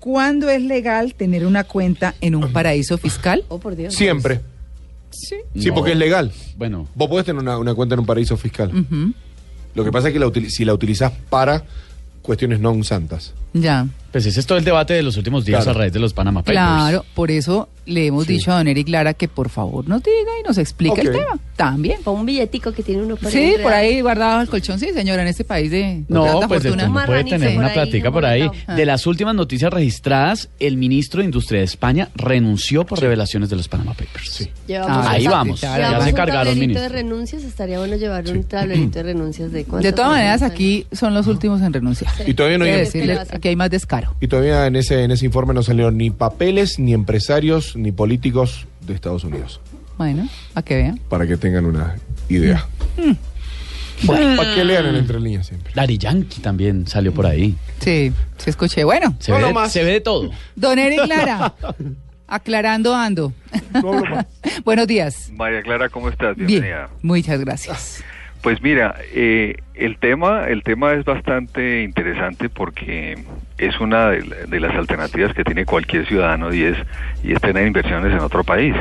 ¿Cuándo es legal tener una cuenta en un paraíso fiscal? Oh, por Dios. Siempre. Sí. Sí, porque es legal. Bueno, Vos podés tener una, una cuenta en un paraíso fiscal. Lo que pasa es que la util- si la utilizás para cuestiones non santas. Ya, pues ese es todo el debate de los últimos días Claro. a raíz de los Panama Papers. claro. Por eso le hemos Sí. dicho a don Eric Lara que por favor nos diga y nos explique el tema. También. O un billetico que tiene uno para Sí, enredar. por ahí guardado el colchón, sí, señora, en este país de No, tanta pues fortuna. no puede tener por una ahí, plática por ahí. De las últimas noticias registradas, el ministro de Industria de España renunció por revelaciones de los Panama Papers. Ah, Ahí vamos, ya se un cargaron tablerito ministro. de renuncias, estaría bueno llevar un tablerito de renuncias de De todas maneras, aquí son los últimos en renunciar. Y todavía no hay, aquí hay más descaro. y todavía en ese, en ese informe no salieron ni papeles, ni empresarios, ni políticos de Estados Unidos. Bueno, a que vean. Para que tengan una idea. Bueno, para que lean en entre líneas siempre. Dari Yankee también salió por ahí. Sí, sí escuché. Bueno, Se, No, ve, más. se ve de todo. don Eric Lara, aclarando ando. No hablo más. Buenos días. María Clara, ¿cómo estás? Bien, Bienvenida. muchas gracias. Pues mira, eh, el tema, el tema es bastante interesante porque es una de, la- de las alternativas que tiene cualquier ciudadano y es y es tener inversiones en otro país.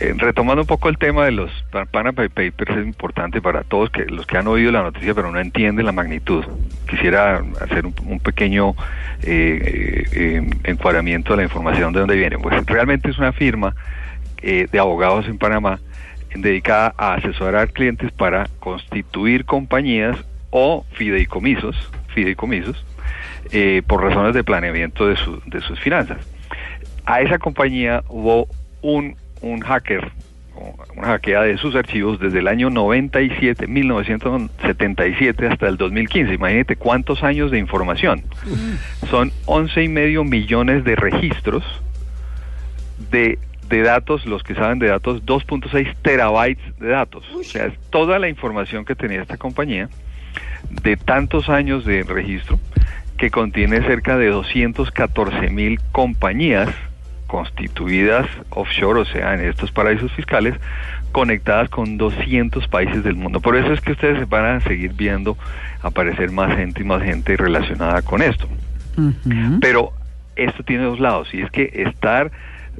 Eh, retomando un poco el tema de los Pa- Panama Papers es importante para todos que los que han oído la noticia pero no entienden la magnitud. Quisiera hacer un, un pequeño eh, eh, eh, encuadramiento de la información de dónde viene. Pues realmente es una firma eh, de abogados en Panamá dedicada a asesorar clientes para constituir compañías o fideicomisos, fideicomisos eh, por razones de planeamiento de, su- de sus finanzas. A esa compañía hubo un, un hacker, una hackeada de sus archivos desde el año 97, 1977 hasta el 2015. Imagínate cuántos años de información. Son 11 y medio millones de registros de, de datos, los que saben de datos, 2.6 terabytes de datos. O sea, es toda la información que tenía esta compañía de tantos años de registro que contiene cerca de 214 mil compañías constituidas offshore, o sea, en estos paraísos fiscales, conectadas con 200 países del mundo. Por eso es que ustedes van a seguir viendo aparecer más gente y más gente relacionada con esto. Pero esto tiene dos lados, y es que estar,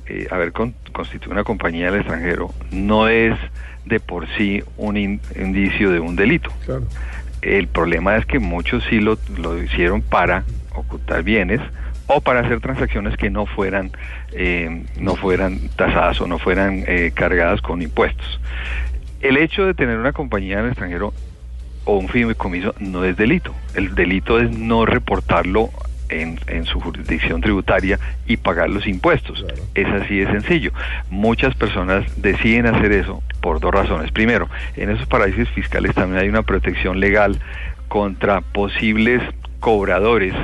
eh, haber con- constituido una compañía del extranjero no es de por sí un in- indicio de un delito. Claro. El problema es que muchos sí lo, lo hicieron para ocultar bienes o para hacer transacciones que no fueran eh, no fueran tasadas o no fueran eh, cargadas con impuestos. El hecho de tener una compañía en el extranjero o un fideicomiso no es delito. El delito es no reportarlo en, en su jurisdicción tributaria y pagar los impuestos. Es así de sencillo. Muchas personas deciden hacer eso por dos razones. Primero, en esos paraísos fiscales también hay una protección legal contra posibles cobradores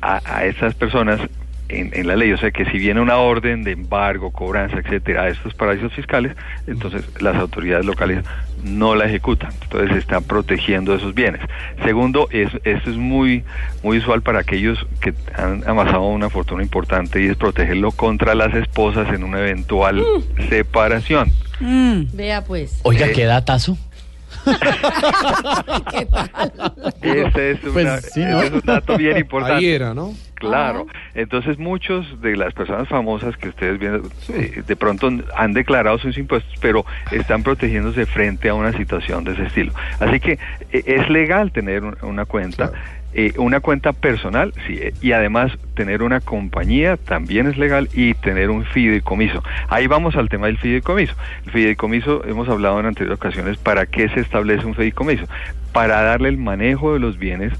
a, a estas personas en, en la ley. O sea que si viene una orden de embargo, cobranza, etcétera, a estos paraísos fiscales, entonces las autoridades locales no la ejecutan. Entonces se están protegiendo esos bienes. Segundo, es, esto es muy, muy usual para aquellos que han amasado una fortuna importante y es protegerlo contra las esposas en una eventual separación. Mm. Vea pues. Oiga, Eh, qué datazo. ¿Qué tal? Este es, Pues una- sí, ¿no? este es un dato bien importante. Ahí era, ¿no? Claro, entonces muchos de las personas famosas que ustedes ven, eh, de pronto han declarado sus impuestos, pero están protegiéndose frente a una situación de ese estilo. Así que eh, es legal tener un- una cuenta, Claro. eh, una cuenta personal, sí, eh, y además tener una compañía también es legal y tener un fideicomiso. Ahí vamos al tema del fideicomiso. El fideicomiso, hemos hablado en anteriores ocasiones, ¿para qué se establece un fideicomiso? Para darle el manejo de los bienes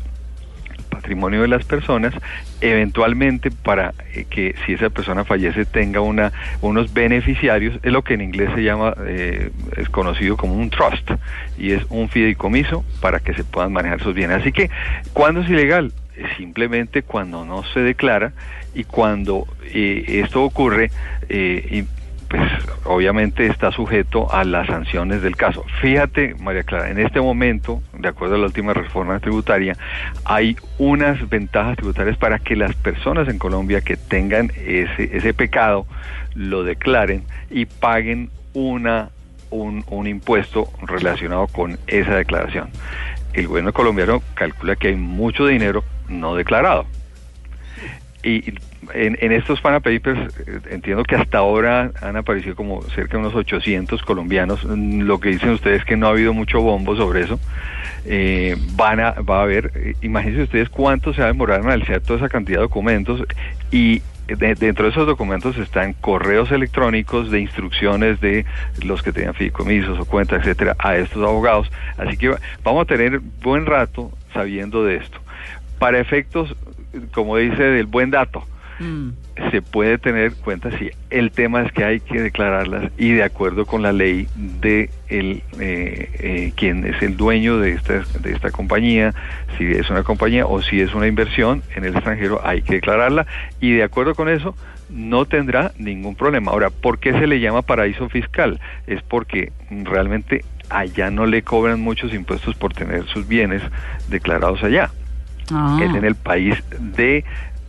patrimonio de las personas, eventualmente para eh, que si esa persona fallece tenga una unos beneficiarios, es lo que en inglés se llama, eh, es conocido como un trust, y es un fideicomiso para que se puedan manejar esos bienes. Así que, ¿cuándo es ilegal? simplemente cuando no se declara y cuando eh, esto ocurre, eh, pues obviamente está sujeto a las sanciones del caso. Fíjate, María Clara, en este momento, de acuerdo a la última reforma tributaria, hay unas ventajas tributarias para que las personas en Colombia que tengan ese, ese pecado lo declaren y paguen una un, un impuesto relacionado con esa declaración. El gobierno colombiano calcula que hay mucho dinero no declarado. Y en, estos Pana Papers eh, entiendo que hasta ahora han aparecido como cerca de unos 800 colombianos. Mm, Lo que dicen ustedes es que no ha habido mucho bombo sobre eso. Eh, van a, va a haber, eh, imagínense ustedes cuánto se va a demorar en analizar toda esa cantidad de documentos y de- dentro de esos documentos están correos electrónicos de instrucciones de los que tenían fideicomisos o cuentas, etcétera, a estos abogados. Así que va- vamos a tener buen rato sabiendo de esto. Para efectos, como dice, del buen dato, se puede tener cuenta si el tema es que hay que declararlas y de acuerdo con la ley de el eh, eh, quien es el dueño de esta de esta compañía si es una compañía o si es una inversión en el extranjero hay que declararla y de acuerdo con eso no tendrá ningún problema. Ahora ¿por qué se le llama paraíso fiscal? es porque realmente allá no le cobran muchos impuestos por tener sus bienes declarados allá Ah. es en el país de,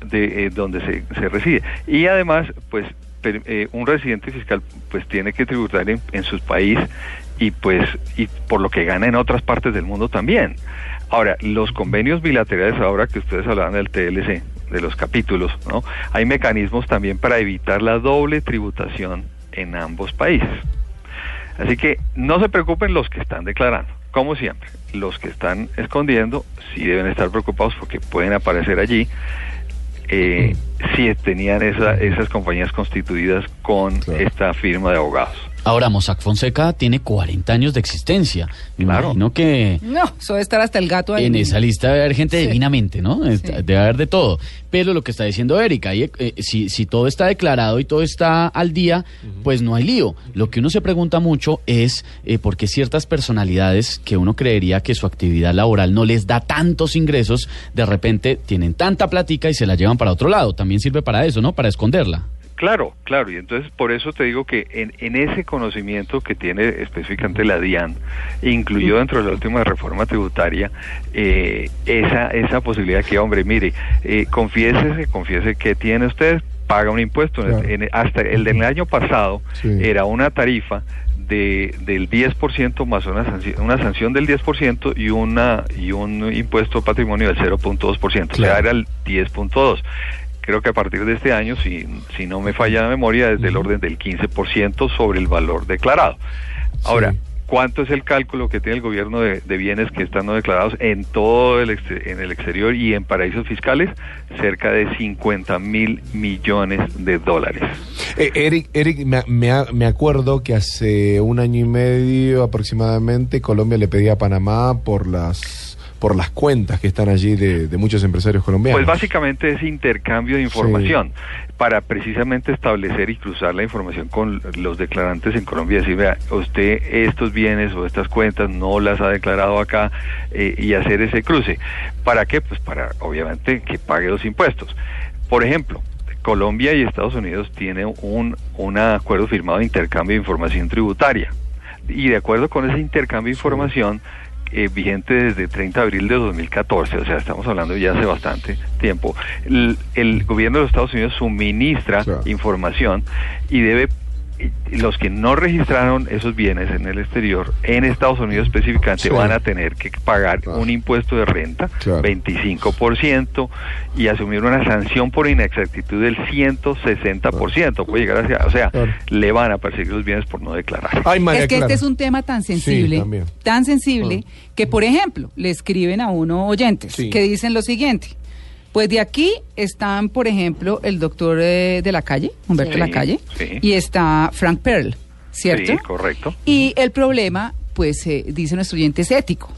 de eh, donde se, se reside. Y además, pues eh, un residente fiscal pues tiene que tributar en, en su país y pues y por lo que gana en otras partes del mundo también. Ahora, los convenios bilaterales ahora que ustedes hablaban del TLC, de los capítulos, ¿no? Hay mecanismos también para evitar la doble tributación en ambos países. Así que no se preocupen los que están declarando, como siempre. Los que están escondiendo sí deben estar preocupados porque pueden aparecer allí eh, si tenían esa- esas compañías constituidas con esta firma de abogados. Ahora, Mossack Fonseca tiene 40 años de existencia. Me Claro. imagino que No, debe estar hasta el gato ahí. en esa lista debe haber gente Sí. divinamente, ¿no? Debe haber de todo. Pero lo que está diciendo Erika, ahí, eh, si, si todo está declarado y todo está al día, pues no hay lío. Lo que uno se pregunta mucho es eh, por qué ciertas personalidades que uno creería que su actividad laboral no les da tantos ingresos, de repente tienen tanta platica y se la llevan para otro lado. También sirve para eso, ¿no? Para esconderla. Claro, claro, y entonces por eso te digo que en, en ese conocimiento que tiene específicamente la DIAN, incluyó dentro de la última reforma tributaria, eh, esa, esa posibilidad que, hombre, mire, eh, confiésese, confiese que tiene usted, paga un impuesto. Claro. En- hasta el del año pasado Sí. era una tarifa de, del 10% más una sanción, una sanción del 10% y una y un impuesto patrimonio del 0.2%, o sea, Claro. era el 10.2. Creo que a partir de este año, si, si no me falla la memoria, es del orden del 15% sobre el valor declarado. Ahora, Sí. ¿cuánto es el cálculo que tiene el gobierno de, de bienes que están no declarados en todo el, en el exterior y en paraísos fiscales? Cerca de 50 mil millones de dólares. Eh, Eric, Eric me, me- me acuerdo que hace un año y medio aproximadamente Colombia le pedía a Panamá por las por las cuentas que están allí de, de muchos empresarios colombianos. Pues básicamente es intercambio de información para precisamente establecer y cruzar la información con los declarantes en Colombia y decir, vea, usted estos bienes o estas cuentas no las ha declarado acá eh, y hacer ese cruce. ¿Para qué? Pues para obviamente que pague los impuestos. Por ejemplo, Colombia y Estados Unidos tienen un, un acuerdo firmado de intercambio de información tributaria. Y de acuerdo con ese intercambio de información, eh, vigente desde 30 de abril de 2014, o sea, estamos hablando ya hace bastante tiempo, el, el gobierno de los Estados Unidos suministra Claro. información y debe los que no registraron esos bienes en el exterior, en Estados Unidos específicamente, Sí. van a tener que pagar Claro. un impuesto de renta, Claro. 25%, y asumir una sanción por inexactitud del 160%. Puede llegar hacia, o sea, Claro. le van a perseguir los bienes por no declarar. Ay, María es que Clara. este es un tema tan sensible. Ah. tan sensible, que por ejemplo, le escriben a uno oyentes Sí. que dicen lo siguiente. Pues de aquí están, por ejemplo, el doctor eh, de la calle, Humberto Sí, de la calle, sí. y está Frank Pearl, ¿cierto? Sí, correcto. Y el problema, pues, eh, dice nuestro oyente, es ético.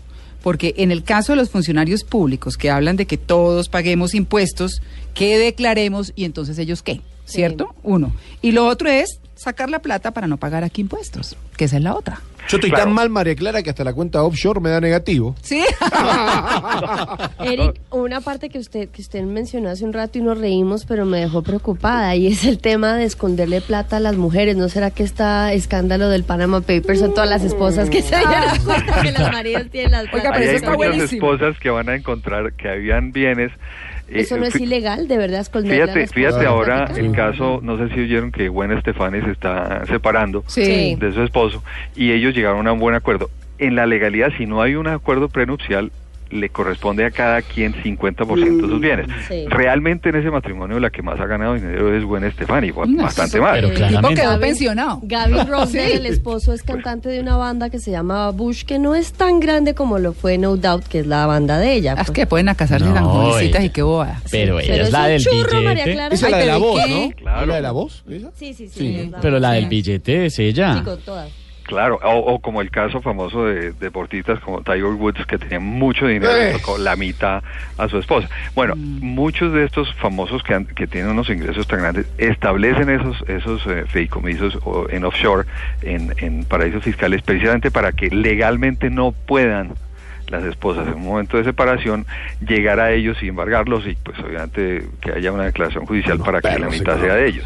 Porque en el caso de los funcionarios públicos que hablan de que todos paguemos impuestos, que declaremos y entonces ellos qué, ¿cierto? Uno. Y lo otro es sacar la plata para no pagar aquí impuestos, que esa es la otra. Yo estoy Claro. tan mal, María Clara, que hasta la cuenta offshore me da negativo. Sí. Eric, una parte que usted que usted mencionó hace un rato y nos reímos, pero me dejó preocupada y es el tema de esconderle plata a las mujeres. ¿No será que está escándalo del Panama Papers son todas las esposas que se dieron cuenta que los maridos tienen las Oiga, plata? pero Ahí eso hay está buenísimo. esposas que van a encontrar que habían bienes. eh, Eso no es fi- ilegal, de verdad, Fíjate, fíjate ahora el caso, no sé si oyeron que Gwen Stefani se está separando Sí. de su esposo y ellos llegaron a un buen acuerdo. En la legalidad, si no hay un acuerdo prenupcial, le corresponde a cada quien 50% de sus bienes. Sí. Realmente en ese matrimonio la que más ha ganado dinero es Gwen Stefani, No, bastante eso- más. Pero tipo quedó Gaby- pensionado. Gaby Rosner, Sí. el esposo, es cantante de una banda que se llama Bush, que no es tan grande como lo fue No Doubt, que es la banda de ella. Es pues. que pueden a casarse No, tan jovencitas ella- y qué boba. Pero ella Pero es la del churro, María billete. Clara. Esa es la de la pero ¿y voz? ¿no? Claro. ¿Es la de la voz? esa? Sí, sí, sí. Sí. Pero la del Sí. billete es ella. Sí, con todas. Claro, o, o como el caso famoso de deportistas como Tiger Woods, que tenía mucho dinero, Eh. le tocó la mitad a su esposa. Bueno, muchos de estos famosos que, han- que tienen unos ingresos tan grandes establecen esos esos eh, fideicomisos en offshore, en, en paraísos fiscales, precisamente para que legalmente no puedan las esposas en un momento de separación llegar a ellos y embargarlos y pues obviamente que haya una declaración judicial para que la mitad sea de ellos.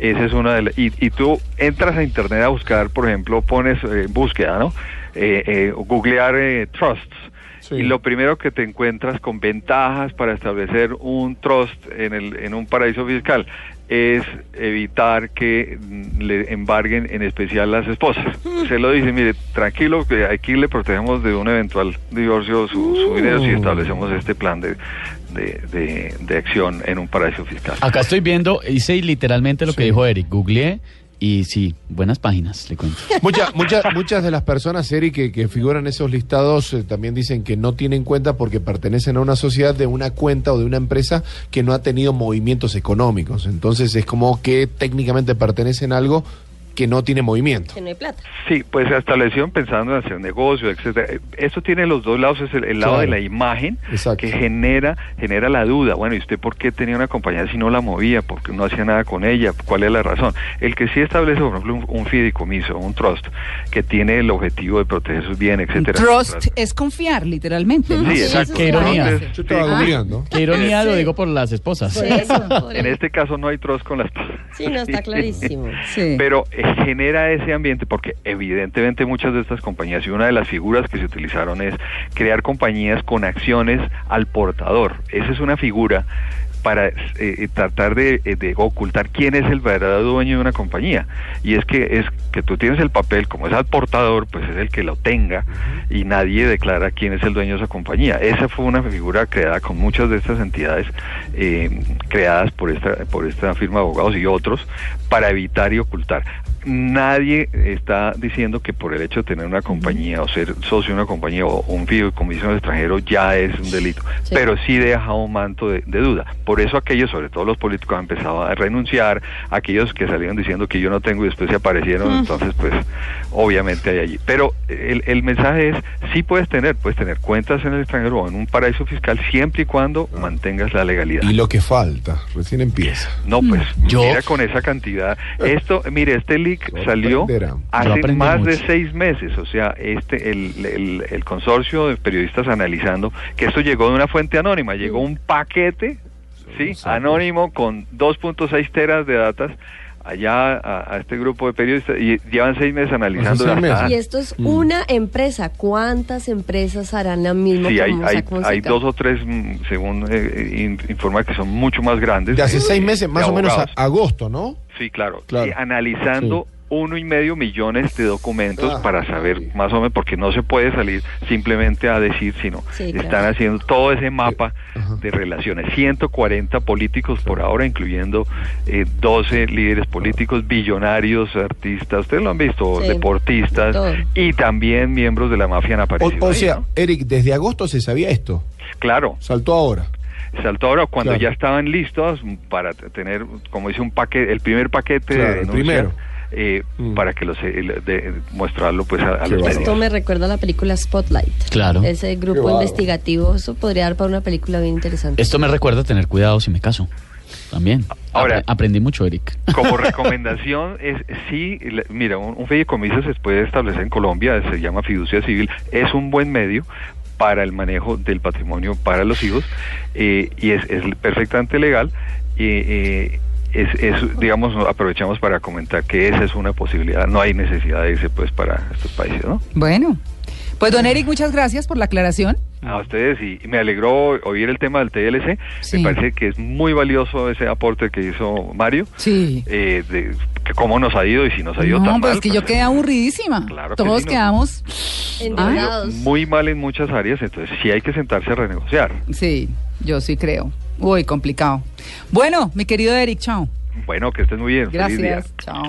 Esa es una de las... Y, y tú entras a internet a buscar, por ejemplo, pones eh, búsqueda, ¿no? Eh, eh, googlear eh, trusts. Sí. Y lo primero que te encuentras con ventajas para establecer un trust en, el, en un paraíso fiscal es evitar que mm, le embarguen en especial las esposas. Se lo dice, mire, tranquilo, que aquí le protegemos de un eventual divorcio su, su dinero si establecemos este plan de, de, de- de acción en un paraíso fiscal. Acá estoy viendo, hice literalmente lo que dijo Eric. Googleé y sí, buenas páginas, le cuento. Muchas, muchas, muchas de las personas, Eric, que, que figuran esos listados eh, también dicen que no tienen cuenta porque pertenecen a una sociedad de una cuenta o de una empresa que no ha tenido movimientos económicos. Entonces es como que técnicamente pertenecen a algo que no tiene movimiento. Que no hay plata. Sí, pues se establecieron pensando en hacer negocio, etcétera. Esto tiene los dos lados, es el, el lado Claro. de la imagen Exacto. que genera genera la duda. Bueno, ¿y usted por qué tenía una compañía si no la movía? ¿Por qué no hacía nada con ella? ¿Cuál es la razón? El que sí establece, por ejemplo, un, un fideicomiso, un trust, que tiene el objetivo de proteger sus bienes, etcétera. trust es confiar, literalmente. ¿no? Sí, Sí, exacto. Qué ironía. Yo estaba sí, googleando. Qué ironía lo digo por las esposas. Por eso. por en eso. este caso no hay trust con las Sí, no, está clarísimo. Sí. Pero eh, genera ese ambiente porque evidentemente muchas de estas compañías y una de las figuras que se utilizaron es crear compañías con acciones al portador. Esa es una figura para eh, eh, tratar de, eh, de ocultar quién es el verdadero dueño de una compañía. Y es que es que tú tienes el papel, como es al portador, pues es el que lo tenga y nadie declara quién es el dueño de esa compañía. Esa fue una figura creada con muchas de estas entidades eh, creadas por esta, por esta firma de abogados y otros para evitar y ocultar. Nadie está diciendo que por el hecho de tener una compañía o ser socio de una compañía o un fideicomiso en el extranjero ya es un delito, Sí. pero sí deja un manto de, de duda. Por eso aquellos, sobre todo los políticos, han empezado a renunciar, aquellos que salieron diciendo que yo no tengo y después se aparecieron, entonces pues obviamente hay allí. Pero el, el mensaje es, sí puedes tener, puedes tener cuentas en el extranjero o en un paraíso fiscal siempre y cuando mantengas la legalidad. Y lo que falta, recién empieza. No, pues, Yo- mira con esa cantidad. Esto, mire, este salió hace más de seis meses. O sea, este, el, el, el consorcio de periodistas analizando que esto llegó de una fuente anónima. Llegó un paquete, sí, anónimo con 2.6 teras de datas allá a, a este grupo de periodistas y llevan seis meses analizando. seis meses. Y esto es una empresa. ¿Cuántas empresas harán la misma Sí, hay, dos o tres, mm, según eh, in- informa, que son mucho más grandes. De hace eh, seis meses, más o menos a agosto, ¿no? Sí, claro. Claro. Y analizando uno y medio millones de documentos Ah, para saber sí. más o menos, porque no se puede salir simplemente a decir, sino Sí, claro. están haciendo todo ese mapa Ajá. de relaciones. 140 políticos por ahora, incluyendo eh, 12 líderes políticos, billonarios, artistas, ustedes lo han visto, Sí, deportistas todo. y también miembros de la mafia han O, aparecido. o ahí, sea, ¿no? Eric, desde agosto se sabía esto. Claro, Saltó ahora. Saltó ahora cuando Claro. ya estaban listos para tener, como dice, un paquete, el primer paquete Claro, de el denuncias, primero. eh, Mm. para que los eh, de- mostrarlo pues a, a los medios. Esto me recuerda a la película Spotlight. Claro. Ese grupo investigativo, eso podría dar para una película bien interesante. Esto me recuerda a tener cuidado si me caso. También. Ahora- Apre- aprendí mucho, Eric. Como recomendación, es sí, mira, un, un fideicomiso se puede establecer en Colombia, se llama fiducia civil, es un buen medio para el manejo del patrimonio para los hijos eh, y es, perfectamente legal. eh, es, es, digamos, aprovechamos para comentar que esa es una posibilidad, no hay necesidad de irse pues para estos países, ¿no? Bueno, pues don Eric, muchas gracias por la aclaración. A ustedes y, y me alegró oír el tema del TLC, Sí. me parece que es muy valioso ese aporte que hizo Mario, Sí. eh, de que cómo nos ha ido y si nos ha ido No, tan pues mal. es que yo quedé aburridísima. Claro que Todos sí, no. quedamos. muy mal en muchas áreas, entonces sí hay que sentarse a renegociar. Sí, yo sí creo. Uy, complicado. Bueno, mi querido Eric, chao. Bueno, que estén muy bien. Feliz día. Gracias. Chao.